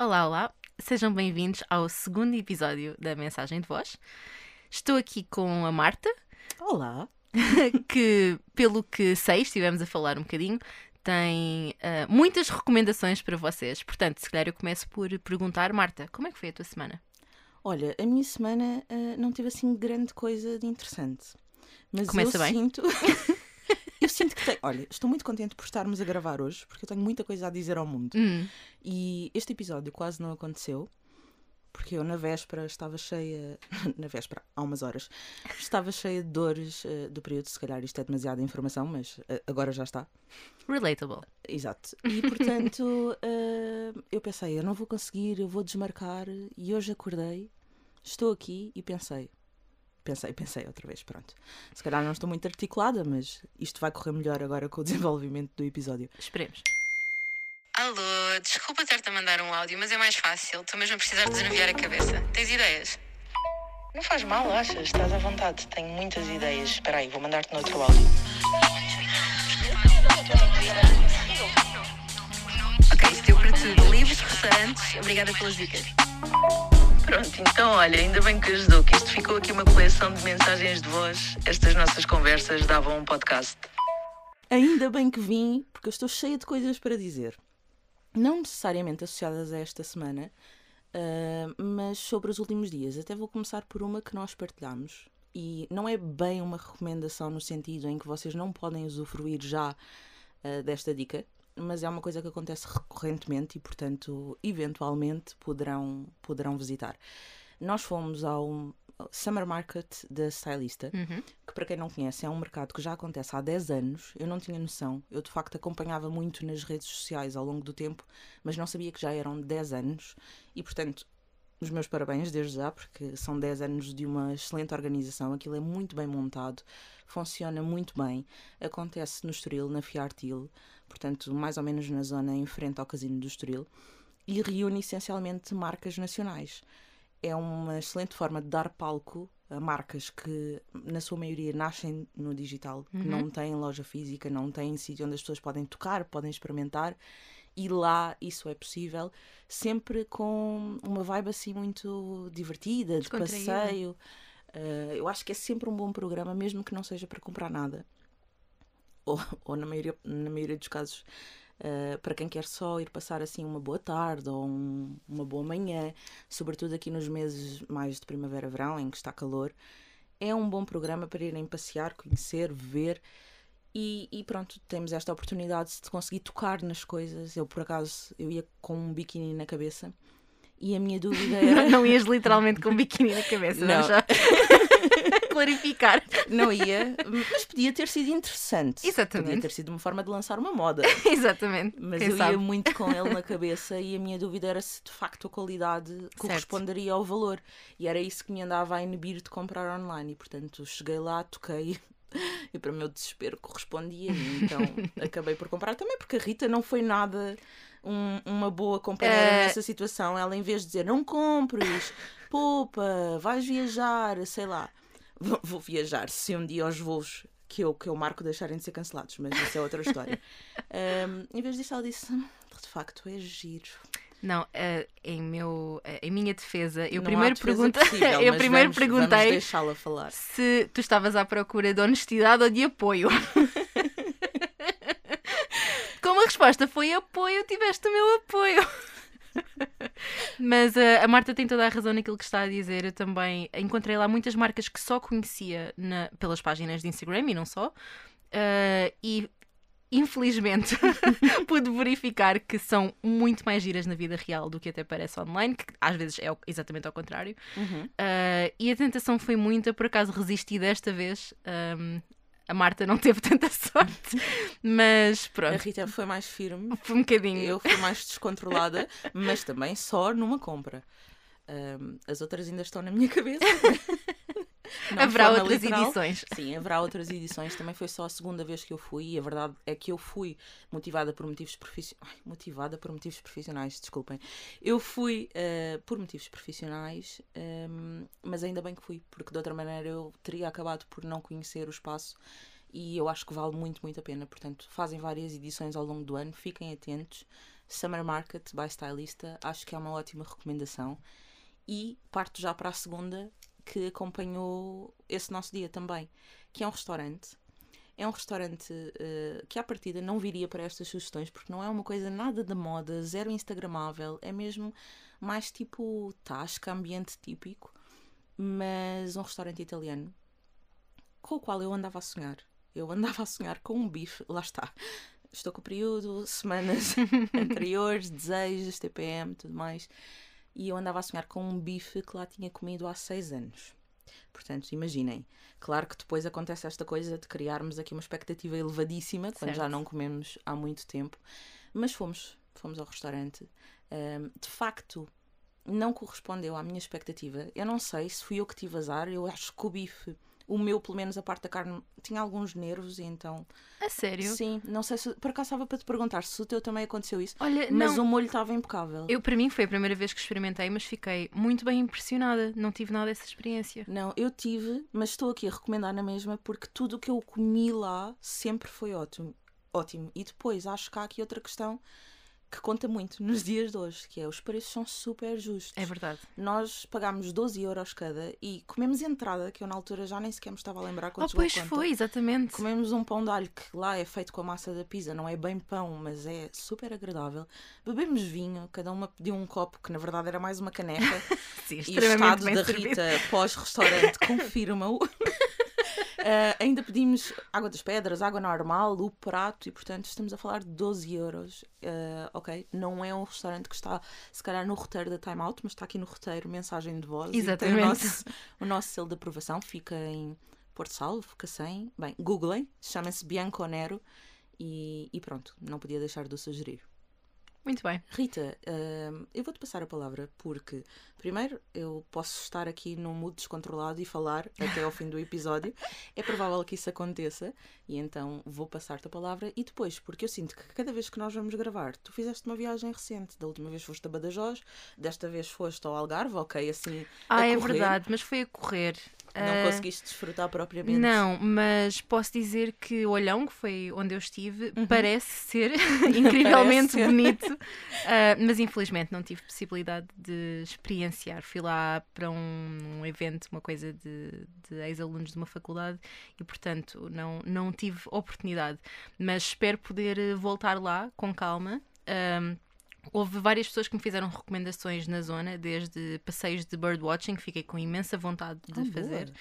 Olá, olá, sejam bem-vindos ao segundo episódio da Mensagem de Voz. Estou aqui com a Marta, Olá. que, pelo que sei, estivemos a falar um bocadinho, tem ah, muitas recomendações para vocês. Portanto, se calhar eu começo por perguntar, Marta, como é que foi a tua semana? Olha, a minha semana ah, não teve assim grande coisa de interessante. Mas Começa eu bem. sinto. eu sinto que tenho. Olha, estou muito contente por estarmos a gravar hoje, porque eu tenho muita coisa a dizer ao mundo. Hum, E este episódio quase não aconteceu, porque eu na véspera estava cheia. na véspera, há umas horas. Estava cheia de dores ah, do período. Se calhar isto é demasiada informação, mas ah, agora já está. relatable. Exato. E portanto, eh, eu pensei, eu não vou conseguir, eu vou desmarcar. E hoje acordei, estou aqui e pensei. Pensei, pensei outra vez, pronto. Se calhar não estou muito articulada, mas isto vai correr melhor agora com o desenvolvimento do episódio. Esperemos. Alô, desculpa ter-te a mandar um áudio, mas é mais fácil. Estou mesmo a precisar de desanuviar a cabeça. Tens ideias? Não faz mal, achas? Estás à vontade. Tenho muitas ideias. Espera aí, vou mandar-te no outro áudio. Ok, isto deu para tudo. Livros, restaurantes. Obrigada pelas dicas. Pronto, então olha, ainda bem que ajudou, que isto ficou aqui uma coleção de mensagens de voz. Estas nossas conversas davam um podcast. Ainda bem que vim, porque eu estou cheia de coisas para dizer. Não necessariamente associadas a esta semana, ah, mas sobre os últimos dias. Até vou começar por uma que nós partilhamos. E não é bem uma recomendação no sentido em que vocês não podem usufruir já ah, desta dica, mas é uma coisa que acontece recorrentemente e, portanto, eventualmente poderão, poderão visitar. Nós fomos ao Summer Market da Stylista, Uhum. que para quem não conhece é um mercado que já acontece há 10 anos. Eu não tinha noção. Eu de facto acompanhava muito nas redes sociais ao longo do tempo, mas não sabia que já eram 10 anos. E portanto, os meus parabéns desde já, porque são 10 anos de uma excelente organização. Aquilo é muito bem montado, funciona muito bem. Acontece no Estoril, na Fiartil, portanto, mais ou menos na zona em frente ao Casino do Estoril, e reúne essencialmente marcas nacionais é uma excelente forma de dar palco a marcas que, na sua maioria, nascem no digital, que não têm loja física, não têm sítio onde as pessoas podem tocar, podem experimentar, e lá isso é possível, sempre com uma vibe assim muito divertida, de passeio. Uh, eu acho que é sempre um bom programa, mesmo que não seja para comprar nada. Ou, ou na, maioria, na maioria dos casos, Uh, para quem quer só ir passar assim uma boa tarde ou um- uma boa manhã, sobretudo aqui nos meses mais de primavera-verão, em que está calor, é um bom programa para irem passear, conhecer, ver. E, e pronto, temos esta oportunidade de conseguir tocar nas coisas. Eu, por acaso, eu ia com um biquíni na cabeça e a minha dúvida era. Não, ias literalmente com um biquíni na cabeça, Não. vamos já clarificar. Não ia, mas podia ter sido interessante. Exatamente. Podia ter sido uma forma de lançar uma moda. Exatamente. Mas Quem eu sabe? ia muito com ele na cabeça e a minha dúvida era se de facto a qualidade corresponderia ao valor. E era isso que me andava a inibir de comprar online. E portanto cheguei lá, toquei e para o meu desespero correspondia. Então acabei por comprar também, porque a Rita não foi nada um- uma boa companheira Eh. nessa situação. Ela, em vez de dizer não compres, poupa, vais viajar, sei lá, vou, vou viajar se um dia os voos. Que eu, que eu marco deixarem de ser cancelados, mas isso é outra história. Um, em vez disso, ela disse: "Hum, de facto, é giro. Não, eh, em, meu, eh, em minha defesa, eu Não primeiro, defesa pergunta, possível, eu primeiro vamos- Vamos perguntei falar. se tu estavas à procura de honestidade ou de apoio. Como a resposta foi apoio, tiveste o meu apoio. Mas eh, a Marta tem toda a razão naquilo que está a dizer. Eu também encontrei lá muitas marcas que só conhecia na- pelas páginas de Instagram e não só. Eh, e infelizmente pude verificar que são muito mais giras na vida real do que até parece online, que às vezes é exatamente ao contrário. Uhum. Uh, e a tentação foi muita, por acaso resisti desta vez. Um, a Marta não teve tanta sorte, mas A pronto, Rita foi mais firme, foi um bocadinho. eu fui mais descontrolada, mas também só numa compra. Um, as outras ainda estão na minha cabeça. Não Haverá outras literal. edições. Sim, haverá outras edições. Também foi só a segunda vez que eu fui e a verdade é que eu fui motivada por motivos profissionais. Motivada por motivos profissionais, desculpem. Eu fui eh, por motivos profissionais, ehm, mas ainda bem que fui, porque de outra maneira eu teria acabado por não conhecer o espaço e eu acho que vale muito, muito a pena. Portanto, fazem várias edições ao longo do ano, fiquem atentos. Summer Market by Stylista, acho que é uma ótima recomendação. E parto já para a segunda, que acompanhou esse nosso dia também, que é um restaurante. É um restaurante uh, que, à partida, não viria para estas sugestões, porque não é uma coisa nada da moda, zero Instagramável, é mesmo mais tipo tasca, ambiente típico, mas um restaurante italiano com o qual eu andava a sonhar. Eu andava a sonhar com um bife, lá está. Estou com o período, semanas anteriores, desejos, TPM, tudo mais. E eu andava a sonhar com um bife que lá tinha comido há seis anos. Portanto, imaginem. Claro que depois acontece esta coisa de criarmos aqui uma expectativa elevadíssima, quando Certo. já não comemos há muito tempo. Mas fomos, fomos ao restaurante. Ahm, de facto, não correspondeu à minha expectativa. Eu não sei se fui eu que tive azar. Eu acho que o bife, o meu, pelo menos a parte da carne, tinha alguns nervos e então. A sério? Sim, não sei se. Por acaso estava para te perguntar se o teu também aconteceu isso. Olha, Mas não. o molho estava impecável. Eu, para mim, foi a primeira vez que experimentei, mas fiquei muito bem impressionada. Não tive nada dessa experiência. Não, eu tive, mas estou aqui a recomendar na mesma porque tudo o que eu comi lá sempre foi ótimo. Ótimo. E depois acho que há aqui outra questão que conta muito nos dias de hoje, que é os preços são super justos. É verdade. Nós pagámos 12 euros cada e comemos entrada, que eu na altura já nem sequer me estava a lembrar Oh, quando chegou a pois conta. foi, exatamente. Comemos um pão de alho que lá é feito com a massa da pizza, não é bem pão, mas é super agradável. Bebemos vinho, cada uma pediu um copo, que na verdade era mais uma caneca. Sim, E o estado da servido. Rita pós-restaurante confirma-o. Ah, ainda pedimos água das pedras, água normal, o prato e portanto estamos a falar de 12 euros. Ah, ok, não é um restaurante que está se calhar no roteiro da Time Out, mas está aqui no roteiro mensagem de voz. tem Exatamente. o nosso, o nosso selo de aprovação fica em Porto Salvo, Cacém. Bem, googlem, chama-se Bianco Nero e, e pronto, não podia deixar de o sugerir. Muito bem. Rita, hum, eu vou-te passar a palavra porque, primeiro, eu posso estar aqui num mood descontrolado e falar até ao fim do episódio. É provável que isso aconteça e então vou passar-te a palavra. E depois, porque eu sinto que cada vez que nós vamos gravar, tu fizeste uma viagem recente. Da última vez foste a Badajoz, desta vez foste ao Algarve, ok, assim. Ah, é verdade, mas foi a correr. Não Ah, conseguiste desfrutar propriamente. Não, mas posso dizer que o Olhão, que foi onde eu estive, Uhum. parece ser incrivelmente Parece bonito, Ah, mas infelizmente não tive possibilidade de experienciar. Fui lá para um, um evento, uma coisa de, de ex-alunos de uma faculdade e, portanto, não, não tive oportunidade. Mas espero poder voltar lá com calma. Ahm, Houve várias pessoas que me fizeram recomendações na zona, desde passeios de birdwatching, que fiquei com imensa vontade de Ah, boa. fazer.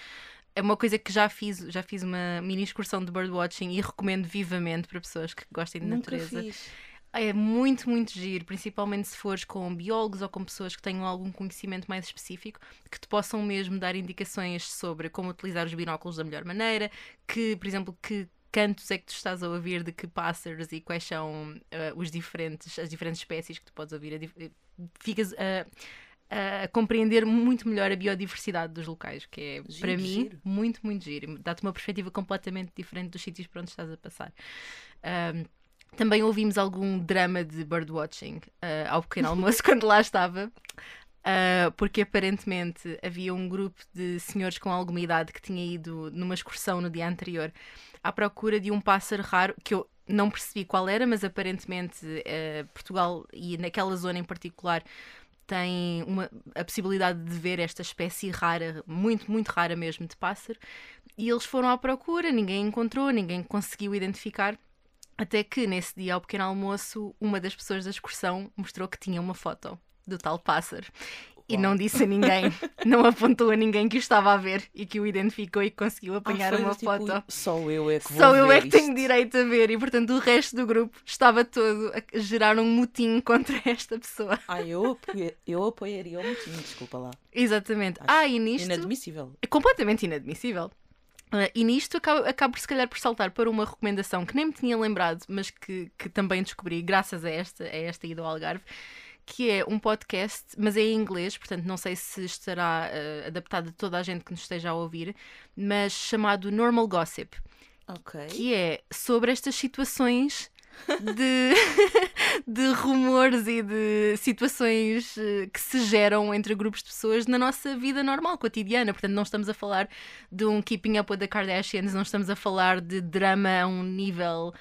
É uma coisa que já fiz, já fiz uma mini excursão de birdwatching e recomendo vivamente para pessoas que gostem de Nunca natureza. fiz. É muito, muito giro, principalmente se fores com biólogos ou com pessoas que tenham algum conhecimento mais específico, que te possam mesmo dar indicações sobre como utilizar os binóculos da melhor maneira, que, por exemplo, que cantos é que tu estás a ouvir de que pássaros e quais são eh, os diferentes, as diferentes espécies que tu podes ouvir. Ficas a, a compreender muito melhor a biodiversidade dos locais, que é, Giro, para mim, giro. muito, muito giro. Dá-te uma perspectiva completamente diferente dos sítios por onde estás a passar. Ahm, também ouvimos algum drama de birdwatching ah, ao pequeno almoço quando lá estava. Ah, porque aparentemente havia um grupo de senhores com alguma idade que tinha ido numa excursão no dia anterior à procura de um pássaro raro que eu não percebi qual era, mas aparentemente ah, Portugal e naquela zona em particular tem uma, a possibilidade de ver esta espécie rara, muito, muito rara mesmo, de pássaro. E eles foram à procura, ninguém encontrou, ninguém conseguiu identificar. Até que nesse dia ao pequeno almoço, uma das pessoas da excursão mostrou que tinha uma foto do tal pássaro. E Uau. não disse a ninguém, não apontou a ninguém que o estava a ver e que o identificou e que conseguiu Ah, apanhar foi uma tipo, foto. Só eu é que Só eu é que tenho direito a ver e portanto o resto do grupo estava todo a gerar um motim contra esta pessoa. Ah, eu, apoia- eu apoiaria o motim, desculpa lá. Exatamente. Acho ah, e nisto Inadmissível. é completamente inadmissível. Ah, e nisto acabo, acabo, se calhar por saltar para uma recomendação que nem me tinha lembrado, mas que, que também descobri graças a esta, a esta ida ao Algarve, que é um podcast, mas é em inglês, portanto não sei se estará ah, adaptado a toda a gente que nos esteja a ouvir, mas chamado Normal Gossip, Ok. que é sobre estas situações de, de rumores e de situações eh, que se geram entre grupos de pessoas na nossa vida normal, cotidiana. Portanto, não estamos a falar de um Keeping Up with the Kardashians, não estamos a falar de drama a um nível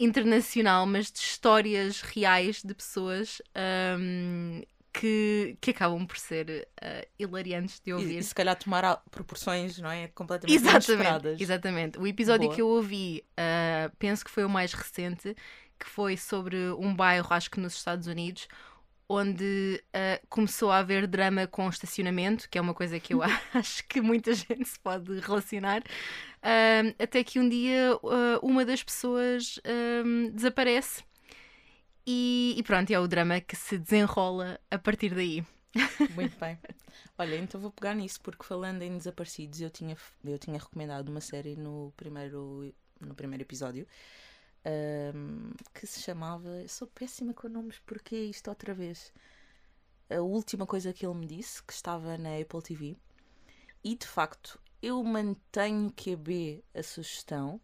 internacional, mas de histórias reais de pessoas um, que, que acabam por ser uh, hilariantes de ouvir. E, e, se calhar tomar proporções, não é? Completamente exatamente, inesperadas. Exatamente. O episódio Boa. que eu ouvi, uh, penso que foi o mais recente, que foi sobre um bairro, acho que nos Estados Unidos, onde uh, começou a haver drama com estacionamento, que é uma coisa que eu acho que muita gente se pode relacionar, uh, até que um dia uh, uma das pessoas desaparece e, e, pronto, é o drama que se desenrola a partir daí. Muito bem. Olha, então vou pegar nisso, porque falando em desaparecidos, eu tinha, eu tinha recomendado uma série no primeiro, no primeiro episódio um, que se chamava. Sou péssima com nomes, porque isto outra vez? A última coisa que ele me disse, que estava na Apple TV, e de facto eu mantenho que a B a sugestão.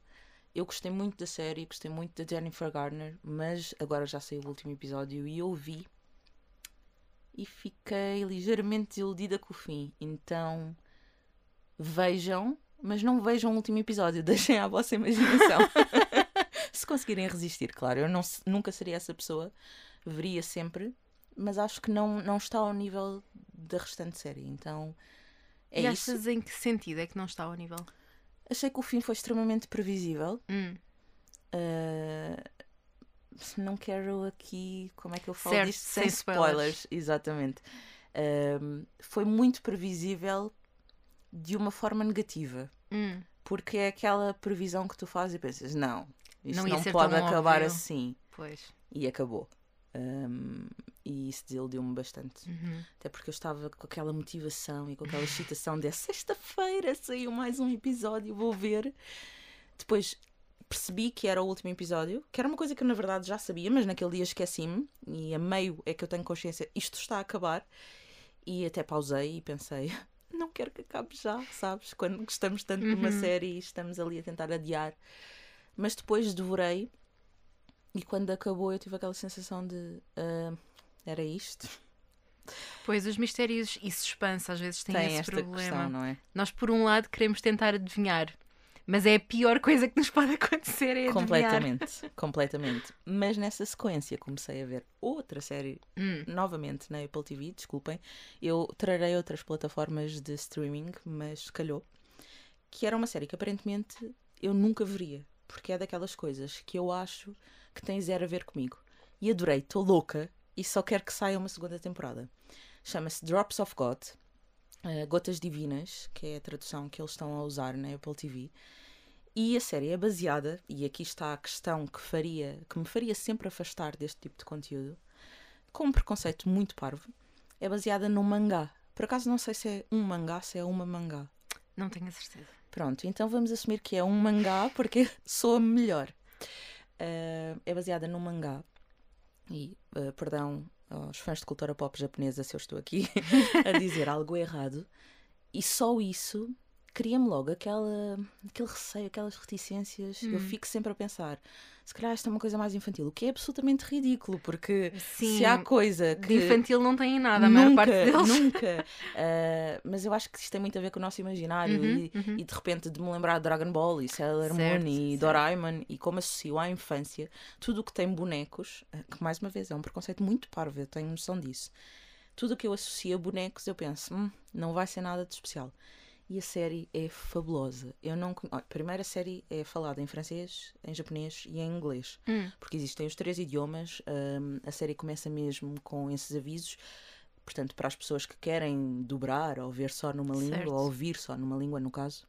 Eu gostei muito da série, gostei muito da Jennifer Garner, mas agora já saiu o último episódio e eu vi e fiquei ligeiramente desiludida com o fim. Então vejam, mas não vejam o último episódio, deixem à vossa imaginação. se conseguirem resistir, claro. Eu não, nunca seria essa pessoa, veria sempre, mas acho que não, não está ao nível da restante série. Então é e isso. achas em que sentido é que não está ao nível? Achei que o fim foi extremamente previsível. Hum. Uh, não quero aqui, como é que eu falo certo, disto? Sem, sem spoilers. spoilers. Exatamente. Uh, foi muito previsível de uma forma negativa. Hum. Porque é aquela previsão que tu fazes e pensas, não, isto não, não pode acabar óbvio. assim. Pois. E acabou. Um, e isso desiludiu-me bastante. Uhum. Até porque eu estava com aquela motivação e com aquela excitação de sexta-feira saiu mais um episódio, vou ver. Depois percebi que era o último episódio, que era uma coisa que eu na verdade já sabia, mas naquele dia esqueci-me. E a meio é que eu tenho consciência, isto está a acabar. E até pausei e pensei, não quero que acabe já, sabes? Quando gostamos tanto uhum. de uma uhum. série e estamos ali a tentar adiar. Mas depois devorei e quando acabou eu tive aquela sensação de uh, era isto. Pois os mistérios e suspense às vezes têm Tem esse problema. Questão, não é? Nós por um lado queremos tentar adivinhar, mas é a pior coisa que nos pode acontecer é completamente, adivinhar. completamente. Mas nessa sequência comecei a ver outra série hum. novamente na Apple TV, desculpem. Eu trarei outras plataformas de streaming, mas calhou. Que era uma série que aparentemente eu nunca veria porque é daquelas coisas que eu acho que tem zero a ver comigo. E adorei, estou louca e só quero que saia uma segunda temporada. Chama-se Drops of God, uh, Gotas Divinas, que é a tradução que eles estão a usar na Apple TV. E a série é baseada, e aqui está a questão que, faria, que me faria sempre afastar deste tipo de conteúdo, com um preconceito muito parvo, é baseada num mangá. Por acaso não sei se é um mangá, se é uma mangá. Não tenho a certeza. Pronto, então vamos assumir que é um mangá porque soa melhor. Uh, é baseada num mangá. E, uh, perdão aos fãs de cultura pop japonesa se eu estou aqui a dizer algo errado, e só isso cria-me logo aquela, aquele receio, aquelas reticências. Hum. Eu fico sempre a pensar, se calhar esta é uma coisa mais infantil, o que é absolutamente ridículo, porque Sim, se há coisa que. De infantil não tem nada, a nunca, maior parte deles. Nunca. Uh, mas eu acho que isto tem muito a ver com o nosso imaginário uhum, e, uhum. e, de repente de me lembrar de Dragon Ball e Sailor certo, Moon e certo. Doraemon e como associo à infância tudo o que tem bonecos, ah, que mais uma vez é um preconceito muito parvo, eu tenho noção disso. Tudo o que eu associo a bonecos, eu penso, hum, não vai ser nada de especial e a série é fabulosa. Eu não a primeira série é falada em francês, em japonês e em inglês, hum. porque existem os três idiomas. Um, a série começa mesmo com esses avisos. Portanto, para as pessoas que querem dobrar ou ver só numa língua, certo. ou ouvir só numa língua, no caso.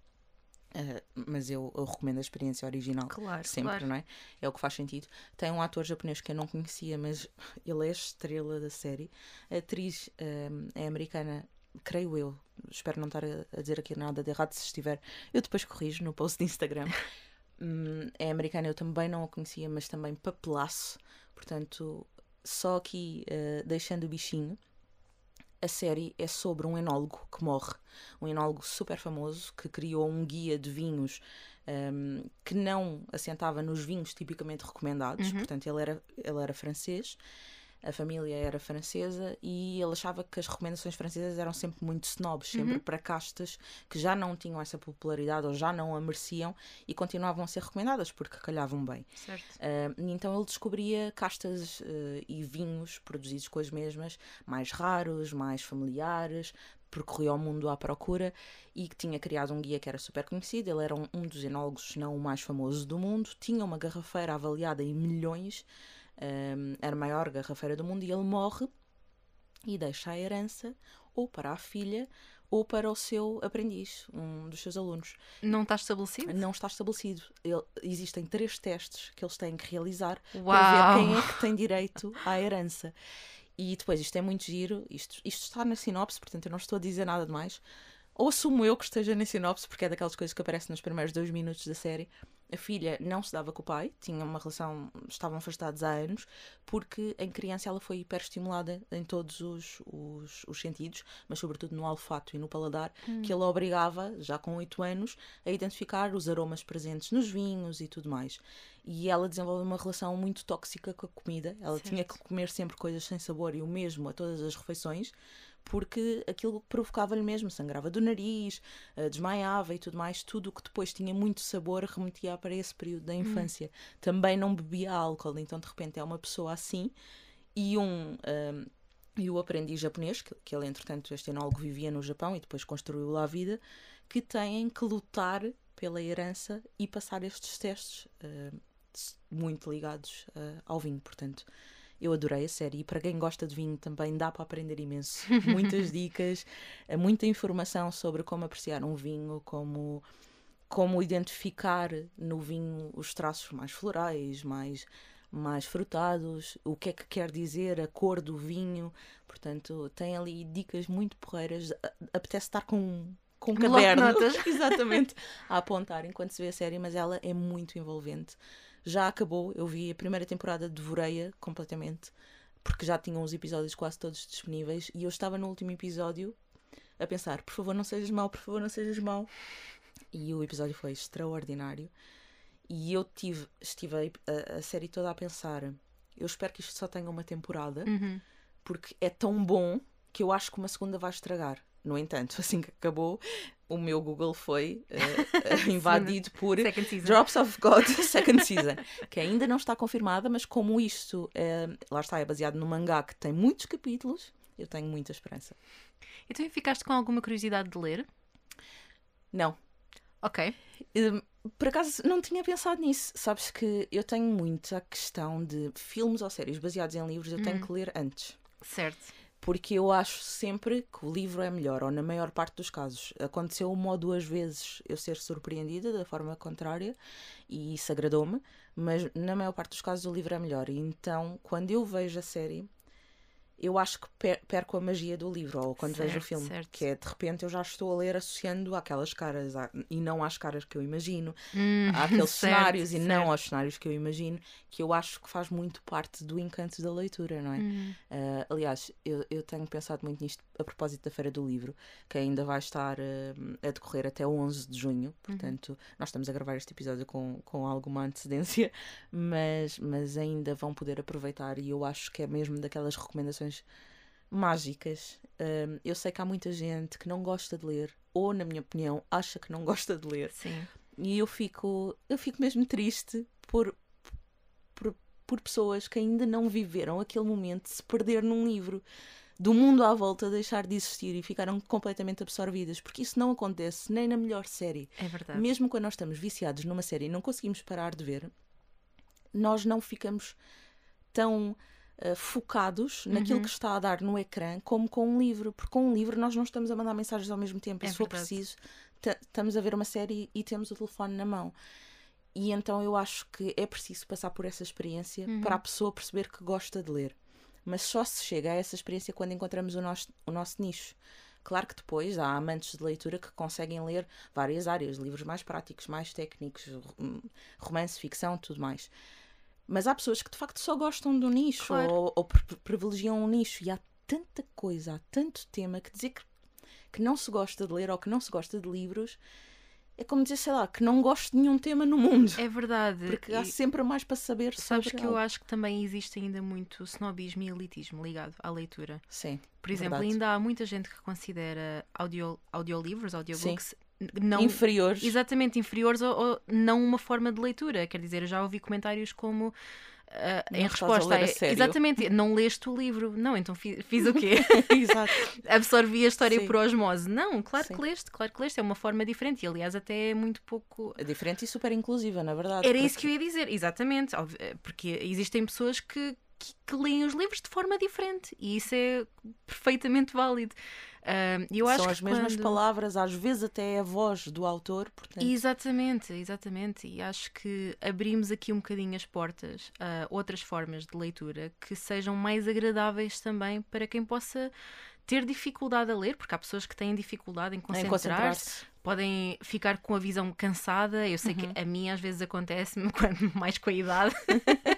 Uh, mas eu, eu, recomendo a experiência original claro, sempre, claro. não é? É o que faz sentido. Tem um ator japonês que eu não conhecia, mas ele é a estrela da série. A atriz um, é americana creio eu, espero não estar a, dizer aqui nada de errado, se estiver, eu depois corrijo no post de Instagram. hum, é americana, eu também não a conhecia, mas também papelaço, portanto, só aqui uh, deixando o bichinho. A série é sobre um enólogo que morre, um enólogo super famoso que criou um guia de vinhos um, que não assentava nos vinhos tipicamente recomendados, uhum. portanto, ele era, ele era francês A família era francesa e ele achava que as recomendações francesas eram sempre muito snobs, sempre Uhum. para castas que já não tinham essa popularidade ou já não a mereciam e continuavam a ser recomendadas porque calhavam bem. Certo. E então ele descobria castas ah, e vinhos produzidos com as mesmas, mais raros, mais familiares, percorria o mundo à procura e que tinha criado um guia que era super conhecido. Ele era um, um dos enólogos, se não o mais famoso do mundo, tinha uma garrafeira avaliada em milhões, ah, era a maior garrafeira do mundo, e ele morre e deixa a herança ou para a filha ou para o seu aprendiz, um dos seus alunos. Não está estabelecido? Não está estabelecido. Ele- existem três testes que eles têm que realizar para Uau! ver quem é que tem direito à herança. E depois, isto é muito giro, isto, isto está na sinopse, portanto eu não estou a dizer nada de mais. Ou assumo eu que esteja na sinopse, porque é daquelas coisas que aparecem nos primeiros dois minutos da série. A filha não se dava com o pai, tinha uma relação, estavam afastados há anos, porque em criança ela foi hiperestimulada em todos os, os, os sentidos, mas sobretudo no olfato e no paladar, que ele obrigava, já com 8 anos, a identificar os aromas presentes nos vinhos e tudo mais. E ela desenvolveu uma relação muito tóxica com a comida. Ela tinha que comer sempre coisas sem sabor e o mesmo a todas as refeições, porque aquilo provocava-lhe mesmo, sangrava do nariz, eh, desmaiava e tudo mais. Tudo o que depois tinha muito sabor remetia para esse período da infância. Também não bebia álcool, então de repente é uma pessoa assim e um. ehm, e o aprendiz japonês, que, que ele, entretanto, este enólogo vivia no Japão e depois construiu lá a vida, que têm que lutar pela herança e passar estes testes s- muito ligados eh, ao vinho. Portanto, eu adorei a série e para quem gosta de vinho também dá para aprender imenso. Muitas dicas, eh, muita informação sobre como apreciar um vinho, como, como identificar no vinho os traços mais florais, mais, mais frutados, o que é que quer dizer a cor do vinho. Portanto, tem ali dicas muito porreiras. Apetece estar com, com um caderno. Exatamente. A apontar enquanto se vê a série, mas ela é muito envolvente. Já acabou, eu vi a primeira temporada, devorei-a completamente, porque já tinham os episódios quase todos disponíveis e eu estava no último episódio a pensar: por favor, não sejas mau, por favor, não sejas mau. E o episódio foi extraordinário. E eu tive, estive a, a série toda a pensar: eu espero que isto só tenha uma temporada, Uhum. porque é tão bom que eu acho que uma segunda vai estragar. No entanto, assim que acabou, o meu Google foi eh, invadido por. Drops of God Second Season, que ainda não está confirmada, mas como isto, eh, lá está, é baseado no mangá que tem muitos capítulos, eu tenho muita esperança. E tu ficaste com alguma curiosidade de ler? Não, Ok. Hum, Por acaso não tinha pensado nisso. Sabes que eu tenho muito a questão de filmes ou séries baseados em livros, eu tenho que ler antes. Certo. Porque eu acho sempre que o livro é melhor, ou na maior parte dos casos. Aconteceu uma ou duas vezes eu ser surpreendida da forma contrária e isso agradou-me, mas na maior parte dos casos o livro é melhor. E então, quando eu vejo a série, eu acho que per- perco a magia do livro, ou quando vejo o Certo, filme, certo. que é de repente eu já estou a ler associando àquelas caras à- e não às caras que eu imagino, Hum, àqueles certo, cenários e não certo. aos cenários que eu imagino, que eu acho que faz muito parte do encanto da leitura, não é? Hum. Uh, aliás, eu, eu tenho pensado muito nisto a propósito da Feira do Livro, que ainda vai estar uh, a decorrer até 11 de junho. Portanto, nós estamos a gravar este episódio com, com alguma antecedência, mas, mas ainda vão poder aproveitar. E eu acho que é mesmo daquelas recomendações mágicas. Um, eu sei que há muita gente que não gosta de ler, ou, na minha opinião, acha que não gosta de ler. Sim. E eu fico, eu fico mesmo triste por, por, por pessoas que ainda não viveram aquele momento de se perder num livro, do mundo à volta deixar de existir e ficaram completamente absorvidas, porque isso não acontece nem na melhor série. É verdade. Mesmo quando nós estamos viciados numa série e não conseguimos parar de ver, nós não ficamos tão ah, focados naquilo Uhum. que está a dar no ecrã como com um livro, porque com um livro nós não estamos a mandar mensagens ao mesmo tempo, e É se for verdade. preciso, ta- estamos a ver uma série e temos o telefone na mão. E então eu acho que é preciso passar por essa experiência Uhum. para a pessoa perceber que gosta de ler. Mas só se chega a essa experiência quando encontramos o nosso, o nosso nicho. Claro que depois há amantes de leitura que conseguem ler várias áreas, livros mais práticos, mais técnicos, romance, ficção, tudo mais. Mas há pessoas que de facto só gostam do nicho Claro. ou, ou pri- privilegiam um nicho. E há tanta coisa, há tanto tema que dizer que, que não se gosta de ler ou que não se gosta de livros é como dizer, sei lá, que não gosto de nenhum tema no mundo. É verdade. Porque há E sempre mais para saber sabes sobre que eu algo. acho que também existe ainda muito snobismo e elitismo ligado à leitura. Sim. Por exemplo, verdade. ainda há muita gente que considera audio, audiolivros, audiobooks, n- não Inferiores. exatamente inferiores ou, ou não uma forma de leitura. Quer dizer, eu já ouvi comentários como Não em a resposta ler a sério. exatamente, não leste o livro. Não, então fi- fiz, o quê? Absorvi a história Sim. por osmose. Não, claro Sim. que leste, claro que leste. É uma forma diferente e, aliás, até é muito pouco. É diferente e super inclusiva, na verdade. Era porque- isso que eu ia dizer, exatamente. eh, Porque existem pessoas que, que, que leem os livros de forma diferente e isso é perfeitamente válido. E eu acho São as mesmas quando- palavras, às vezes até é a voz do autor, portanto. Exatamente, exatamente. E acho que abrimos aqui um bocadinho as portas a outras formas de leitura que sejam mais agradáveis também para quem possa ter dificuldade a ler, porque há pessoas que têm dificuldade em concentrar-se, concentrar-se. podem ficar com a visão cansada. Eu sei Uhum. que a mim às vezes acontece-me quando mais com a idade.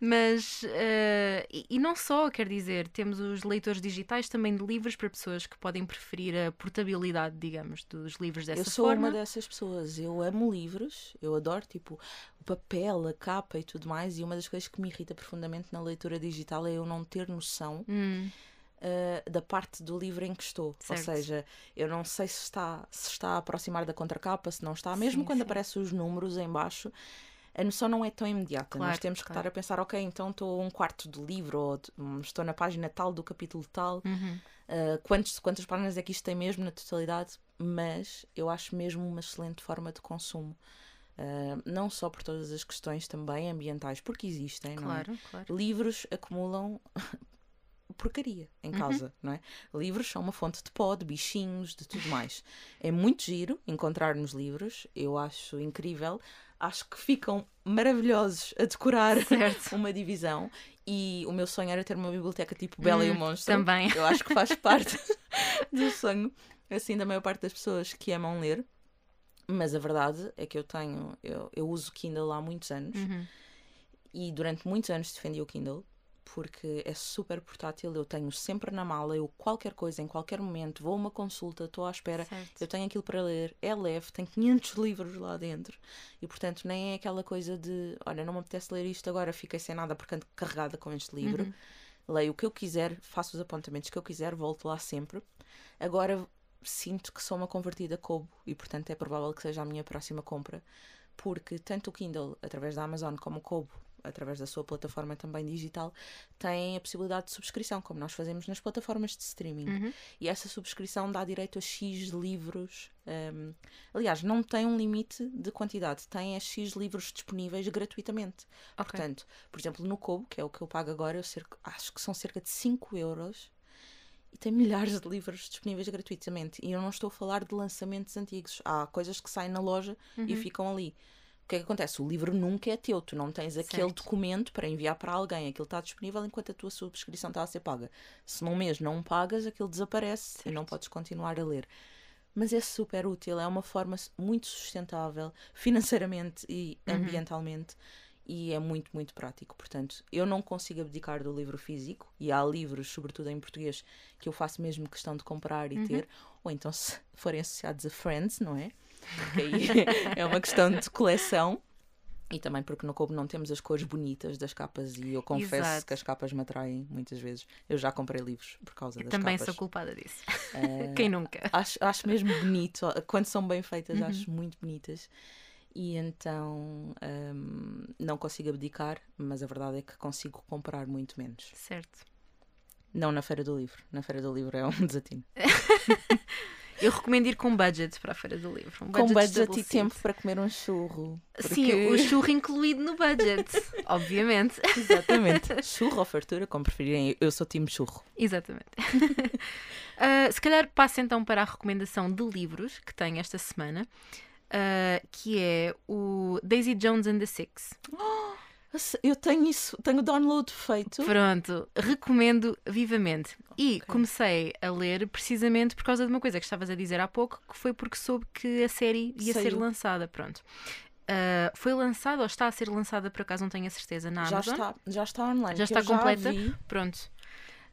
Mas, eh, e, e não só, quer dizer, temos os leitores digitais também de livros para pessoas que podem preferir a portabilidade, digamos, dos livros dessa Eu sou forma. uma dessas pessoas. Eu amo livros, eu adoro tipo o papel, a capa e tudo mais. E uma das coisas que me irrita profundamente na leitura digital é eu não ter noção Hum, uh, da parte do livro em que estou. Certo. Ou seja, eu não sei se está, se está a aproximar da contracapa, se não está. Mesmo Sim, quando sim. aparecem os números em baixo, a noção não é tão imediata. Nós Claro, temos que claro. estar a pensar, ok, então estou a um quarto do livro, ou hum, estou na página tal do capítulo tal. uhum. Uh, quantos, quantas páginas é que isto tem mesmo na totalidade? Mas eu acho mesmo uma excelente forma de consumo. Uh, não só por todas as questões também ambientais, porque existem, não é? Claro, claro. livros acumulam porcaria em Uhum. casa, não é? Livros são uma fonte de pó, de bichinhos, de tudo mais. É muito giro encontrar nos livros, eu acho incrível. Acho que ficam maravilhosos a decorar Certo. uma divisão. E o meu sonho era ter uma biblioteca tipo Bela e o Hum, Monstro. também. Eu acho que faz parte do sonho, assim, da maior parte das pessoas que amam ler. Mas a verdade é que eu tenho, eu, eu uso Kindle há muitos anos Uhum. e durante muitos anos defendi o Kindle porque é super portátil, eu tenho sempre na mala, eu qualquer coisa, em qualquer momento, vou a uma consulta, estou à espera, Certo. eu tenho aquilo para ler, é leve, tem 500 livros lá dentro e portanto nem é aquela coisa de, olha, não me apetece ler isto agora, fiquei sem nada porque ando carregada com este livro. Uhum. Leio o que eu quiser, faço os apontamentos que eu quiser, volto lá sempre. Agora sinto que sou uma convertida Kobo e portanto é provável que seja a minha próxima compra, porque tanto o Kindle através da Amazon como o Kobo através da sua plataforma também digital têm a possibilidade de subscrição, como nós fazemos nas plataformas de streaming. Uhum. E essa subscrição dá direito a X livros. hum, aliás, não tem um limite de quantidade, tem a X livros disponíveis gratuitamente. Ok. Portanto, por exemplo, no Kobo, que é o que eu pago agora, eu cerca- acho que são cerca de 5 euros e tem milhares de livros disponíveis gratuitamente. E eu não estou a falar de lançamentos antigos. Há coisas que saem na loja Uhum. e ficam ali. O que é que acontece? O livro nunca é teu, tu não tens aquele Certo. documento para enviar para alguém, aquilo está disponível enquanto a tua subscrição está a ser paga. Se num mês não pagas, aquilo desaparece e não Certo. podes continuar a ler. Mas é super útil, é uma forma muito sustentável financeiramente e Uhum. ambientalmente e é muito, muito prático. Portanto, eu não consigo abdicar do livro físico e há livros, sobretudo em português, que eu faço mesmo questão de comprar e Uhum. ter, ou então se forem associados a Friends, não é? É uma questão de coleção. E também porque no Kobo não temos as cores bonitas das capas e eu confesso Exato. que as capas me atraem muitas vezes. Eu já comprei livros por causa das Também capas. sou culpada disso. Eh, Quem nunca? acho, acho mesmo bonito. Quando são bem feitas, Uhum. acho muito bonitas. E então hum, não consigo abdicar, mas a verdade é que consigo comprar muito menos. Certo. Não na Feira do Livro. Na Feira do Livro é um desatino. Eu recomendo ir com budget para a Feira do Livro. Um Com budget e tempo para comer um churro. Sim, porque- o churro incluído no budget, obviamente. Exatamente. churro ou fartura, como preferirem. Eu sou time churro. Exatamente. Ah, se calhar passo então para a recomendação de livros que tenho esta semana, ah, que é o Daisy Jones and the Six. Eu tenho isso, tenho o download feito. Pronto, recomendo vivamente. E Ok. comecei a ler precisamente por causa de uma coisa que estavas a dizer há pouco, que foi porque soube que a série ia ser Saiu. lançada. Pronto. Ah, foi lançada ou está a ser lançada, por acaso não tenho a certeza, na já Amazon? está, já está online. Já está completa? vi. Pronto.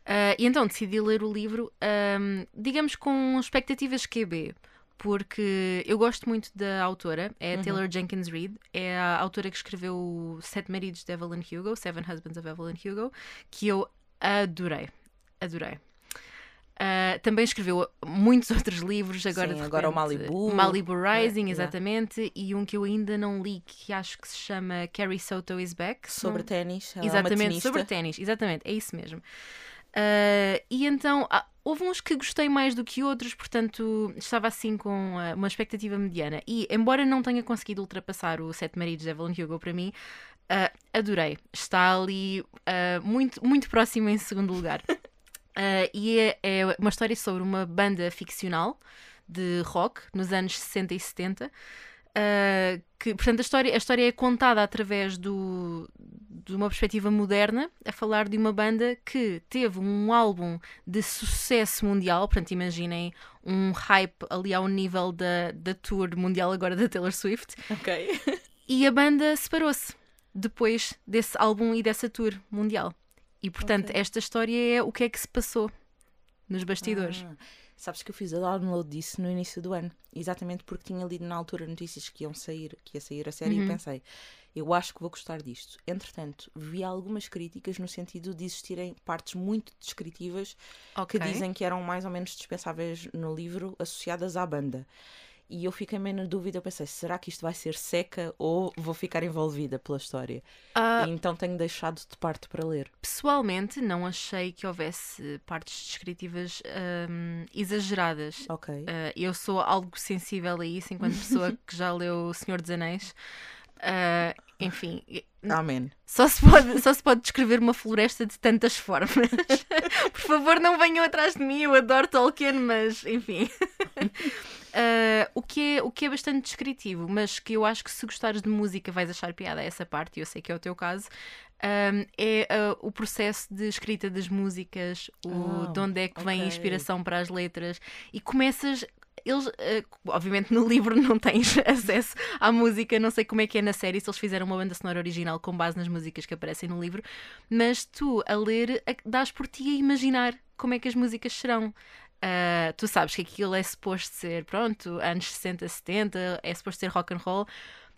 Ah, e então decidi ler o livro, ahm, digamos, com expectativas QB. Porque eu gosto muito da autora, é a Taylor Jenkins Reid, é a autora que escreveu Sete Maridos de Evelyn Hugo, Seven Husbands of Evelyn Hugo, que eu adorei, adorei. Uh, também escreveu muitos outros livros, agora, Sim, de agora o repente, Malibu. Malibu Rising, Yeah. exatamente, e um que eu ainda não li, que acho que se chama Carrie Soto is Back. Sobre ténis. é Exatamente, tenista. sobre ténis, exatamente, é isso mesmo. Ah, e então, ah, houve uns que gostei mais do que outros, portanto, estava assim com ah, uma expectativa mediana. E, embora não tenha conseguido ultrapassar o Sete Maridos de Evelyn Hugo para mim, ah, adorei. Está ali ah, muito, muito próximo em segundo lugar. Ah, e é, é uma história sobre uma banda ficcional de rock nos anos 60 e 70. Ah, que, portanto, a história, a história é contada através do, de uma perspectiva moderna, a falar de uma banda que teve um álbum de sucesso mundial. Portanto, imaginem um hype ali ao nível da, da tour mundial agora da Taylor Swift. Ok. E a banda separou-se depois desse álbum e dessa tour mundial. E portanto, Ok. esta história é o que é que se passou nos bastidores. Ah, sabes que eu fiz a download disso no início do ano, exatamente porque tinha lido na altura notícias que iam sair, que ia sair a série Uhum. e pensei, eu acho que vou gostar disto. Entretanto, vi algumas críticas no sentido de existirem partes muito descritivas ok. que dizem que eram mais ou menos dispensáveis no livro associadas à banda. E eu fiquei meio na dúvida, eu pensei, será que isto vai ser seca ou vou ficar envolvida pela história? E então tenho deixado de parte para ler. pessoalmente, não achei que houvesse partes descritivas hum, exageradas. Ok. Uh, eu sou algo sensível a isso enquanto pessoa que já leu O Senhor dos Anéis. Uh, enfim, Amém. só se, pode, só se pode descrever uma floresta de tantas formas. Por favor, não venham atrás de mim, eu adoro Tolkien, mas enfim. Uh, o, que é, o que é bastante descritivo, mas que eu acho que se gostares de música vais achar piada a essa parte, e eu sei que é o teu caso. um, é uh, o processo de escrita das músicas, o Ah, de onde é que vem a inspiração para as letras, e começas. Eles, uh, obviamente, no livro não tens acesso à música, não sei como é que é na série, se eles fizeram uma banda sonora original com base nas músicas que aparecem no livro, mas tu, a ler, a- dás por ti a imaginar como é que as músicas serão. Uh, tu sabes que aquilo é suposto ser, pronto, anos 60, 70, é suposto ser rock and roll,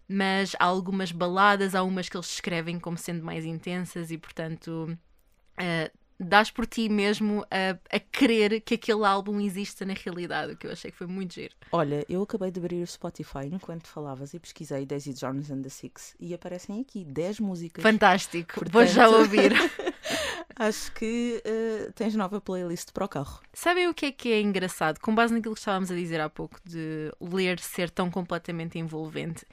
mas há algumas baladas, há umas que eles escrevem como sendo mais intensas e, portanto, uh, dás por ti mesmo a, a crer que aquele álbum exista na realidade, o que eu achei que foi muito giro. Olha, eu acabei de abrir o Spotify enquanto falavas e pesquisei Daisy Jones and the Six e aparecem aqui 10 músicas. Fantástico, vou Portanto- já ouvir. Acho que eh, tens nova playlist para o carro. Sabem o que é que é engraçado? Com base naquilo que estávamos a dizer há pouco, de ler ser tão completamente envolvente,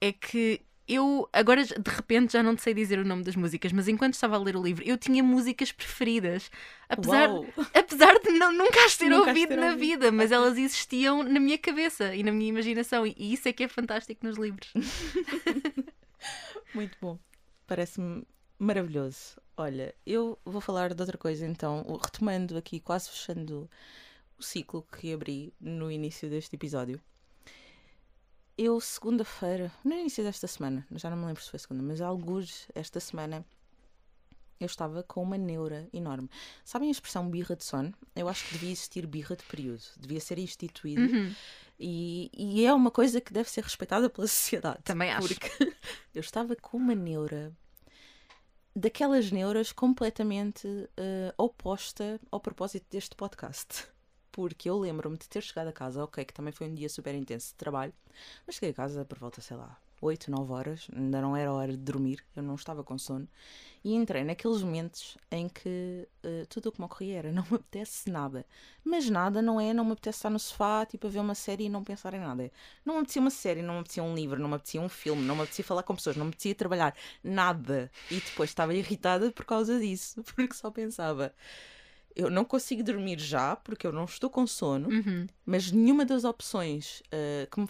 é que eu agora de repente já não sei dizer o nome das músicas, mas enquanto estava a ler o livro, eu tinha músicas preferidas. Apesar, Uau! apesar de não, nunca as ter Nunca as ouvido ter na ouvido. vida, mas elas existiam na minha cabeça e na minha imaginação, e isso é que é fantástico nos livros. Muito bom. Parece-me maravilhoso. Olha, eu vou falar de outra coisa então, retomando aqui, quase fechando o ciclo que abri no início deste episódio. Eu, segunda-feira, no início desta semana, já não me lembro se foi segunda, mas alguns esta semana, eu estava com uma neura enorme. Sabem a expressão birra de sono? Eu acho que devia existir birra de período, devia ser instituído. Uhum. E, e é uma coisa que deve ser respeitada pela sociedade. Também acho. Porque eu estava com uma neura, daquelas neuras completamente eh, oposta ao propósito deste podcast. Porque eu lembro-me de ter chegado a casa, ok, que também foi um dia super intenso de trabalho, mas cheguei a casa por volta, sei lá, 8, 9 horas, ainda não era hora de dormir, eu não estava com sono, e entrei naqueles momentos em que eh, tudo o que me ocorria era não me apetece nada. Mas nada não é, não me apetece estar no sofá, tipo, a ver uma série e não pensar em nada. Não me apetecia uma série, não me apetecia um livro, não me apetecia um filme, não me apetecia falar com pessoas, não me apetecia trabalhar, nada. E depois estava irritada por causa disso, porque só pensava. Eu não consigo dormir já porque eu não estou com sono, Uhum. mas nenhuma das opções eh, que, me,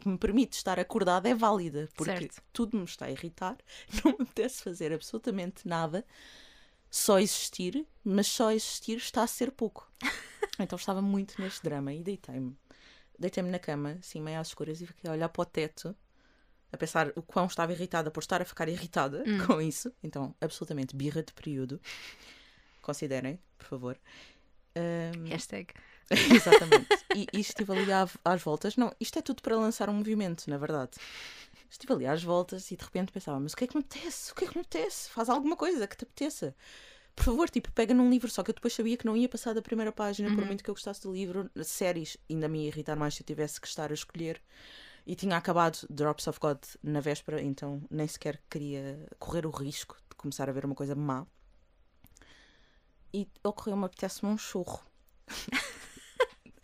que me permite estar acordada é válida, porque Certo. tudo me está a irritar, não me apetece fazer absolutamente nada, só existir, mas só existir está a ser pouco. então estava muito neste drama e deitei-me. Deitei-me na cama, assim, meio às escuras, e fiquei a olhar para o teto, a pensar o quão estava irritada por estar a ficar irritada Hum. com isso. Então, absolutamente birra de período. Considerem, por favor. Ahm, Hashtag. Exatamente. E, e estive ali à- às voltas. Não, isto é tudo para lançar um movimento, na verdade. Estive ali às voltas e de repente pensava, mas o que é que me apetece? O que é que me apetece? Faz alguma coisa que te apeteça. Por favor, tipo, pega num livro, só que eu depois sabia que não ia passar da primeira página, por muito que eu gostasse do livro. Séries ainda me ia irritar mais se eu tivesse que estar a escolher. E tinha acabado Drops of God na véspera, então nem sequer queria correr o risco de começar a ver uma coisa má. E ocorreu-me, apetece-me um churro.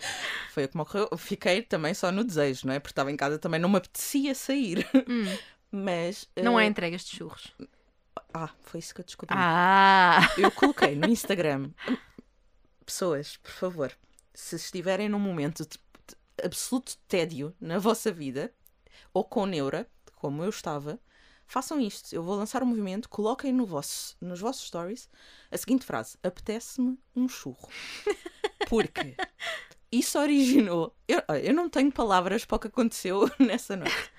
Foi o que me ocorreu. Eu Fiquei também só no desejo, não é? Porque estava em casa também não me apetecia sair. Hum, Mas. Não há eh, entregas de churros. Ah, foi isso que eu descobri. Ah! Eu coloquei no Instagram. Pessoas, por favor, se estiverem num momento de, de absoluto tédio na vossa vida, ou com neura, como eu estava, façam isto. Eu vou lançar um movimento, coloquem no vosso, nos vossos stories a seguinte frase: apetece-me um churro. Porque isso originou. Eu, eu não tenho palavras para o que aconteceu nessa noite.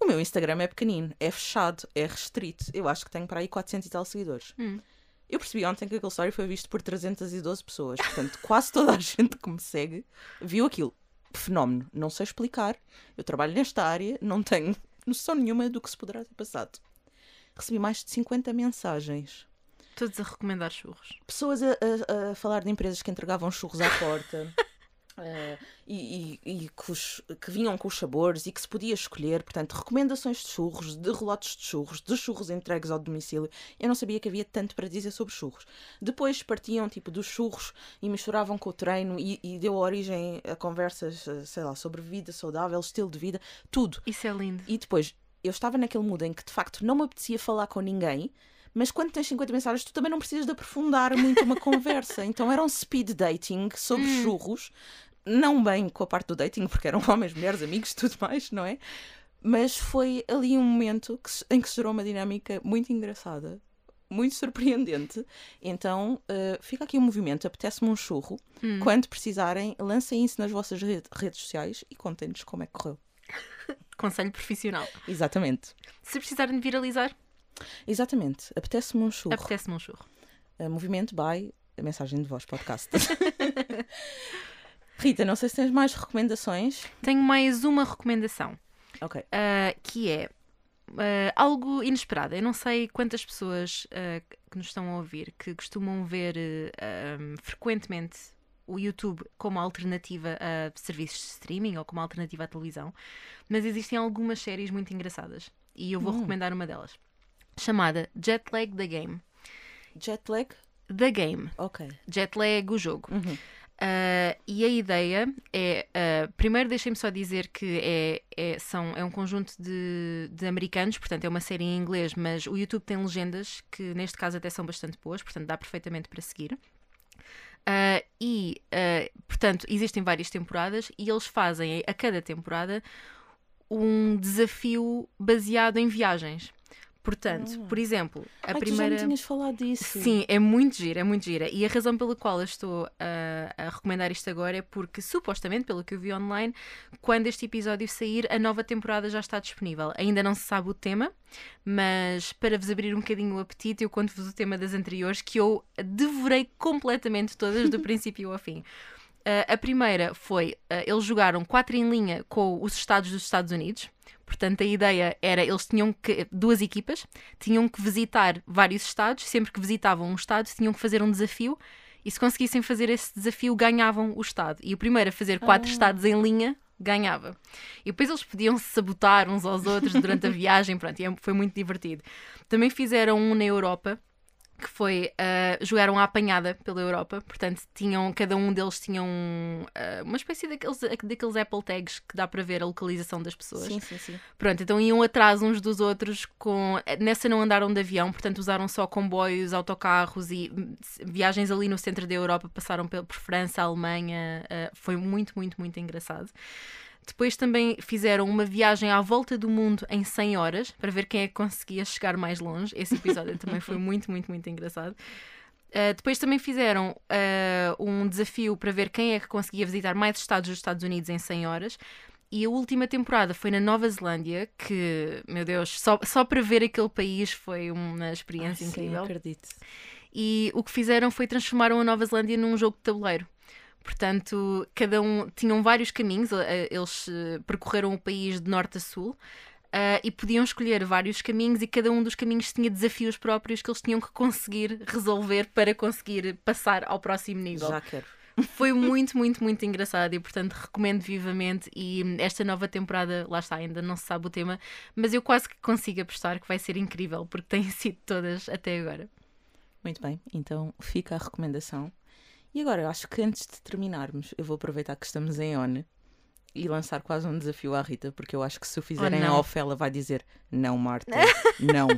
O meu Instagram é pequenino, é fechado, é restrito. Eu acho que tenho para aí 400 e tal seguidores. Hum. Eu percebi ontem que aquele story foi visto por 312 pessoas. Portanto, quase toda a gente que me segue viu aquilo. Fenómeno. Não sei explicar. Eu trabalho nesta área, não tenho noção nenhuma do que se poderá ter passado. Recebi mais de 50 mensagens. Todos a recomendar churros. Pessoas a, a- a falar de empresas que entregavam churros à porta. eh, e, e- e que, os- que vinham com os sabores e que se podia escolher, portanto, recomendações de churros, de relotes de churros, de churros entregues ao domicílio. Eu não sabia que havia tanto para dizer sobre churros. Depois partiam tipo dos churros e misturavam com o treino e, e deu origem a conversas, eh, sei lá, sobre vida saudável, estilo de vida, tudo. Isso é lindo. E depois, eu estava naquele mood em que de facto não me apetecia falar com ninguém, mas quando tens 50 mensagens, tu também não precisas de aprofundar muito uma conversa. Então era um speed dating sobre churros, não bem com a parte do dating, porque eram homens, mulheres, amigos, tudo mais, não é? Mas foi ali um momento que se- em que se gerou uma dinâmica muito engraçada. Muito surpreendente. Então, eh, fica aqui um movimento. Apetece-me um churro. Hum. Quando precisarem, lancem isso nas vossas re- redes sociais e contem-nos como é que correu. Conselho profissional. Exatamente. Se precisarem de viralizar, Exatamente. Apetece-me um churro. apetece-me um churro. Uh, movimento by a mensagem de voz podcast. Rita, não sei se tens mais recomendações. Tenho mais uma recomendação. Ok. uh, que é uh, algo inesperado. Eu não sei quantas pessoas uh, que nos estão a ouvir que costumam ver um, frequentemente o YouTube como alternativa a serviços de streaming ou como alternativa à televisão, mas existem algumas séries muito engraçadas e eu vou recomendar uma delas, chamada Jetlag The Game. Jet lag? The Game. Ok. Jetlag, o jogo. Uhum. Uh, e a ideia é. uh, primeiro, deixem-me só dizer que é, é, são, é um conjunto de, de americanos, portanto, é uma série em inglês, mas o YouTube tem legendas que, neste caso, até são bastante boas, portanto, dá perfeitamente para seguir. Uh, e, portanto, existem várias temporadas e eles fazem a cada temporada um desafio baseado em viagens. Portanto, por exemplo, a Ah. Ai, primeira. tu já me tinhas falado disso. Sim, é muito gira, é muito gira. E a razão pela qual eu estou a, a recomendar isto agora é porque, supostamente, pelo que eu vi online, quando este episódio sair, a nova temporada já está disponível. Ainda não se sabe o tema, mas para vos abrir um bocadinho o apetite, eu conto-vos o tema das anteriores, que eu devorei completamente todas, do princípio ao fim. Uh, a primeira foi, uh, eles jogaram quatro em linha com os estados dos Estados Unidos. Portanto, a ideia era, eles tinham que, duas equipas, tinham que visitar vários estados, sempre que visitavam um estado, tinham que fazer um desafio, e se conseguissem fazer esse desafio, ganhavam o estado. E o primeiro a fazer quatro estados em linha, ganhava. E depois eles podiam se sabotar uns aos outros durante a viagem, pronto, e é- foi muito divertido. Também fizeram um na Europa, que foi uh, jogaram a apanhada pela Europa, portanto tinham cada um deles tinham uh, uma espécie daqueles, daqueles Apple tags que dá para ver a localização das pessoas. Sim, sim, sim. Pronto, então iam atrás uns dos outros com nessa não andaram de avião, portanto usaram só comboios, autocarros e hum, viagens ali no centro da Europa, passaram por França, Alemanha, uh, foi muito, muito, muito engraçado. Depois também fizeram uma viagem à volta do mundo em 100 horas para ver quem é que conseguia chegar mais longe. Esse episódio também foi muito, muito, muito engraçado. Uh, depois também fizeram uh, um desafio para ver quem é que conseguia visitar mais estados dos Estados Unidos em 100 horas. E a última temporada foi na Nova Zelândia, que, meu Deus, só, só para ver aquele país foi uma experiência Ai, sim, incrível. acredito. E o que fizeram foi transformaram a Nova Zelândia num jogo de tabuleiro. Portanto, cada um tinham vários caminhos, eh, eles eh, percorreram o país de norte a sul. Uh, e podiam escolher vários caminhos e cada um dos caminhos tinha desafios próprios que eles tinham que conseguir resolver para conseguir passar ao próximo nível. Já quero. Foi muito, muito, muito engraçado e, portanto, recomendo vivamente. E esta nova temporada, lá está, ainda não se sabe o tema, mas eu quase que consigo apostar que vai ser incrível, porque têm sido todas até agora. Muito bem, então fica a recomendação. E agora, eu acho que antes de terminarmos, eu vou aproveitar que estamos em ONE e lançar quase um desafio à Rita, porque eu acho que se o fizerem Oh, não. off, ela vai dizer não, Marta, não.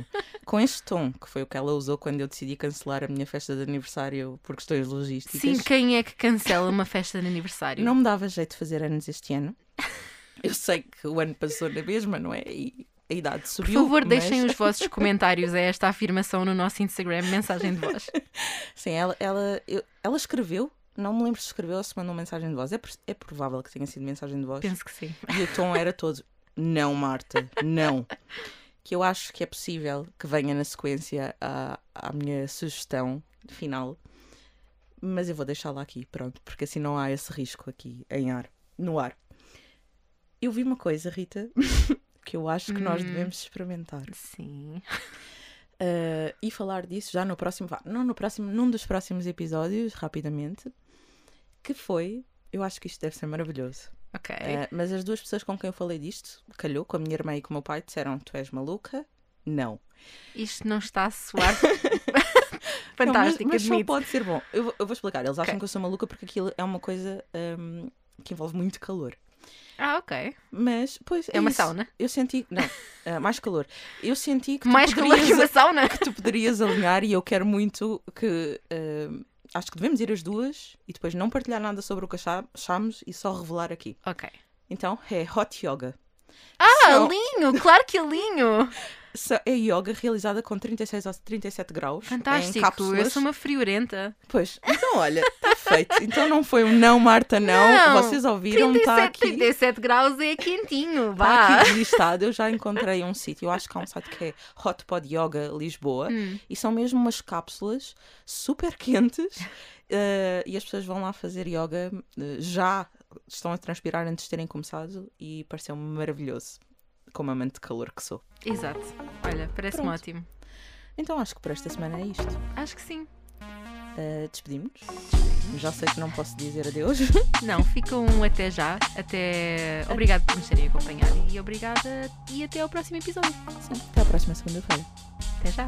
Com este tom, que foi o que ela usou quando eu decidi cancelar a minha festa de aniversário por questões logísticas. Sim, quem é que cancela uma festa de aniversário? Não me dava jeito de fazer anos este ano. Eu sei que o ano passou na mesma, não é? E a idade Por subiu. favor, mas- deixem os vossos comentários a esta afirmação no nosso Instagram, mensagem de voz. Sim, ela, ela, eu- ela escreveu, não me lembro se escreveu ou se mandou mensagem de voz. É, é provável que tenha sido mensagem de voz. Penso que sim. E o tom era todo: não, Marta, não. Que eu acho que é possível que venha na sequência à, à minha sugestão final, mas eu vou deixá-la aqui, pronto, porque assim não há esse risco aqui em ar, no ar. Eu vi uma coisa, Rita, que eu acho que nós Hum. devemos experimentar. Sim. Uh, e falar disso já no próximo, não no próximo, num dos próximos episódios, rapidamente, que foi, eu acho que isto deve ser maravilhoso. Ok. Uh, mas as duas pessoas com quem eu falei disto, calhou, com a minha irmã e com o meu pai, disseram: Tu és maluca? Não. Isto não está a soar Não, mas- fantástico, mas, só pode ser bom. Eu, vou- eu vou explicar. Eles acham Ok. que eu sou maluca porque aquilo é uma coisa um, que envolve muito calor. Ah, ok. Mas, pois. É uma isso. sauna. Eu senti. Não, uh, mais calor. Eu senti que. Mais calor que uma sauna. que tu poderias alinhar e eu quero muito que. eh, acho que devemos ir as duas e depois não partilhar nada sobre o que achamos e só revelar aqui. Ok. Então é hot yoga. Ah, São- alinho! Claro que alinho! É yoga realizada com 36 ou 37 graus. Em Fantástico! Eu cápsulas. sou uma friorenta. Pois, então olha, está feito. Então não foi um não, Marta, não. Não, Vocês ouviram, está 37, aqui. 37 graus é quentinho, Está vá! aqui registado, eu já encontrei um sítio, eu acho que há um site que é Hot Pod Yoga Lisboa, Hum. e são mesmo umas cápsulas super quentes, eh, e as pessoas vão lá fazer yoga, eh, já estão a transpirar antes de terem começado, e pareceu-me maravilhoso, como amante de calor que sou. Exato. Olha, parece-me ótimo. Então acho que por esta semana é isto. Acho que sim. Eh, Despedimos. Já sei que não posso dizer adeus. Não, fica um até já. Até. Obrigado por nos terem acompanhado e obrigada. E até ao próximo episódio. Sim, até à próxima segunda-feira. Até já.